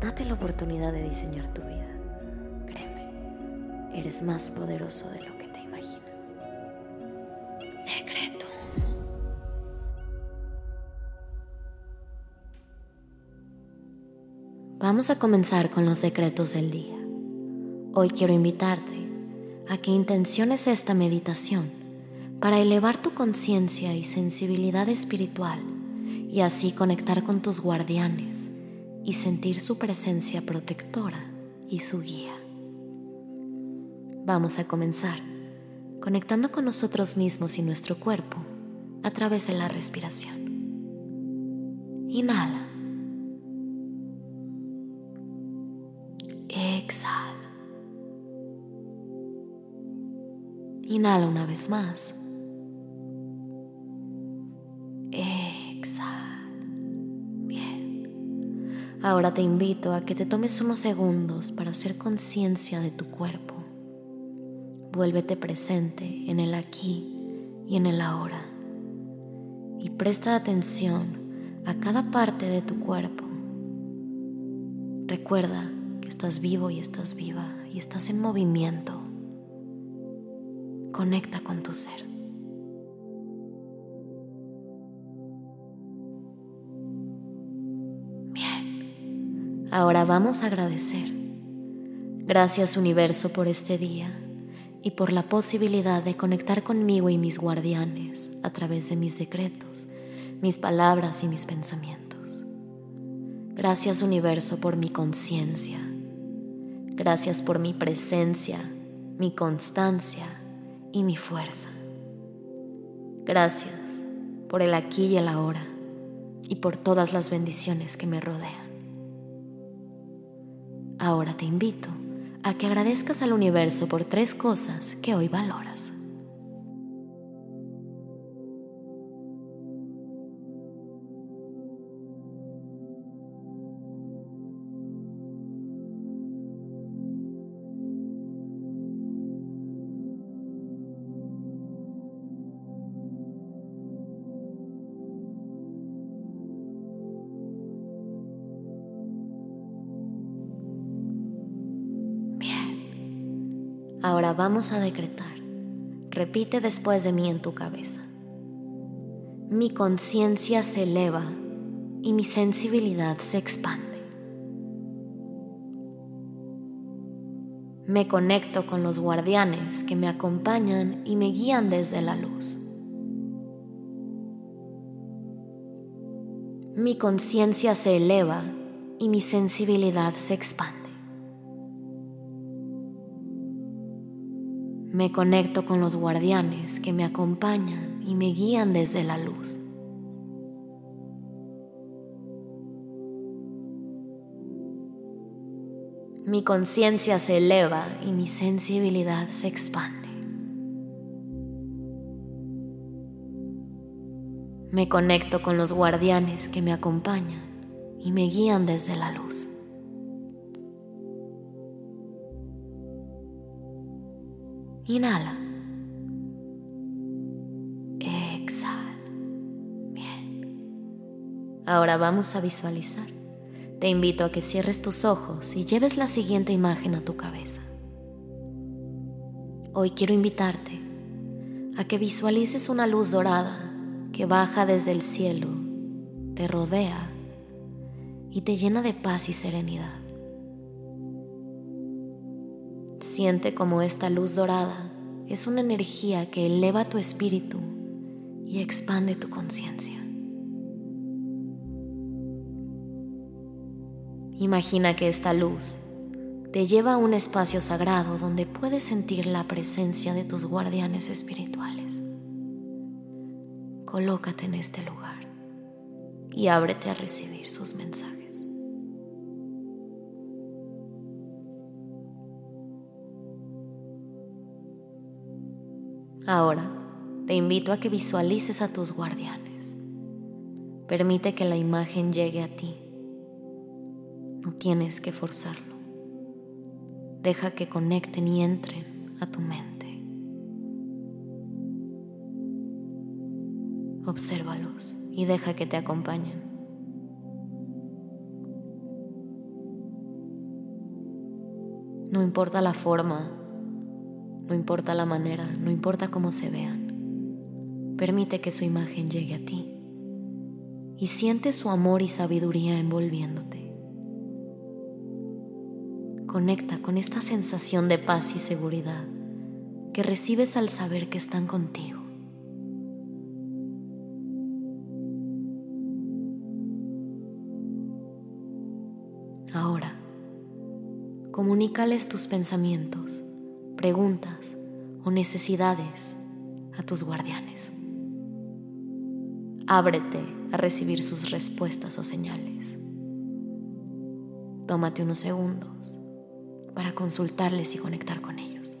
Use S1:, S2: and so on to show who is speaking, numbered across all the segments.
S1: Date la oportunidad de diseñar tu vida. Créeme, eres más poderoso de lo que te imaginas. Decreto. Vamos a comenzar con los secretos del día. Hoy quiero invitarte a que intenciones esta meditación para elevar tu conciencia y sensibilidad espiritual y así conectar con tus guardianes y sentir su presencia protectora y su guía. Vamos a comenzar conectando con nosotros mismos y nuestro cuerpo a través de la respiración. Inhala. Exhala. Inhala una vez más. Ahora te invito a que te tomes unos segundos para hacer conciencia de tu cuerpo. Vuélvete presente en el aquí y en el ahora. Y presta atención a cada parte de tu cuerpo. Recuerda que estás vivo y estás viva y estás en movimiento. Conecta con tu ser. Ahora vamos a agradecer. Gracias universo por este día y por la posibilidad de conectar conmigo y mis guardianes a través de mis decretos, mis palabras y mis pensamientos. Gracias universo por mi conciencia. Gracias por mi presencia, mi constancia y mi fuerza. Gracias por el aquí y el ahora y por todas las bendiciones que me rodean. Ahora te invito a que agradezcas al universo por tres cosas que hoy valoras. Ahora vamos a decretar. Repite después de mí en tu cabeza. Mi conciencia se eleva y mi sensibilidad se expande. Me conecto con los guardianes que me acompañan y me guían desde la luz. Mi conciencia se eleva y mi sensibilidad se expande. Me conecto con los guardianes que me acompañan y me guían desde la luz. Mi conciencia se eleva y mi sensibilidad se expande. Me conecto con los guardianes que me acompañan y me guían desde la luz. Inhala. Exhala. Bien. Ahora vamos a visualizar. Te invito a que cierres tus ojos y lleves la siguiente imagen a tu cabeza. Hoy quiero invitarte a que visualices una luz dorada que baja desde el cielo, te rodea y te llena de paz y serenidad. Siente como esta luz dorada es una energía que eleva tu espíritu y expande tu conciencia. Imagina que esta luz te lleva a un espacio sagrado donde puedes sentir la presencia de tus guardianes espirituales. Colócate en este lugar y ábrete a recibir sus mensajes. Ahora te invito a que visualices a tus guardianes. Permite que la imagen llegue a ti. No tienes que forzarlo. Deja que conecten y entren a tu mente. Obsérvalos y deja que te acompañen. No importa la forma, no importa la manera, no importa cómo se vean. Permite que su imagen llegue a ti y siente su amor y sabiduría envolviéndote. Conecta con esta sensación de paz y seguridad que recibes al saber que están contigo. Ahora, comunícales tus pensamientos preguntas o necesidades a tus guardianes. Ábrete a recibir sus respuestas o señales. Tómate unos segundos para consultarles y conectar con ellos.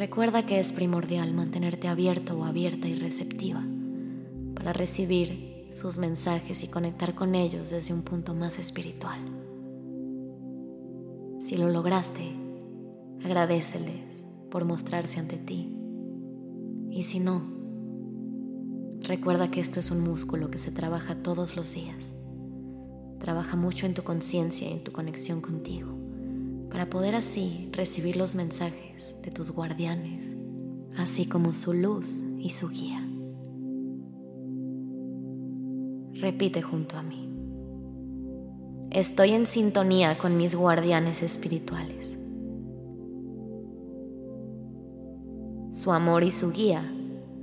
S1: Recuerda que es primordial mantenerte abierto o abierta y receptiva para recibir sus mensajes y conectar con ellos desde un punto más espiritual. Si lo lograste, agradeceles por mostrarse ante ti. Y si no, recuerda que esto es un músculo que se trabaja todos los días. Trabaja mucho en tu conciencia y en tu conexión contigo para poder así recibir los mensajes de tus guardianes, así como su luz y su guía. Repite junto a mí. Estoy en sintonía con mis guardianes espirituales. Su amor y su guía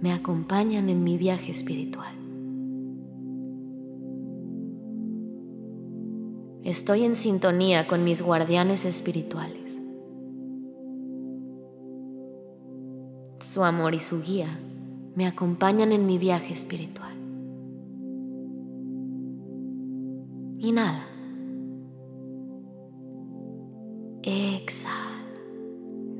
S1: me acompañan en mi viaje espiritual. Estoy en sintonía con mis guardianes espirituales. Su amor y su guía me acompañan en mi viaje espiritual. Inhala. Exhala.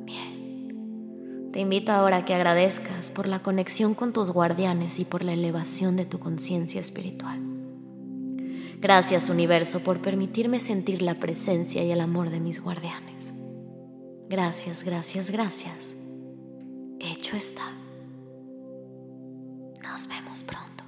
S1: Bien. Te invito ahora a que agradezcas por la conexión con tus guardianes y por la elevación de tu conciencia espiritual. Gracias universo por permitirme sentir la presencia y el amor de mis guardianes. Gracias, gracias, gracias. Hecho está. Nos vemos pronto.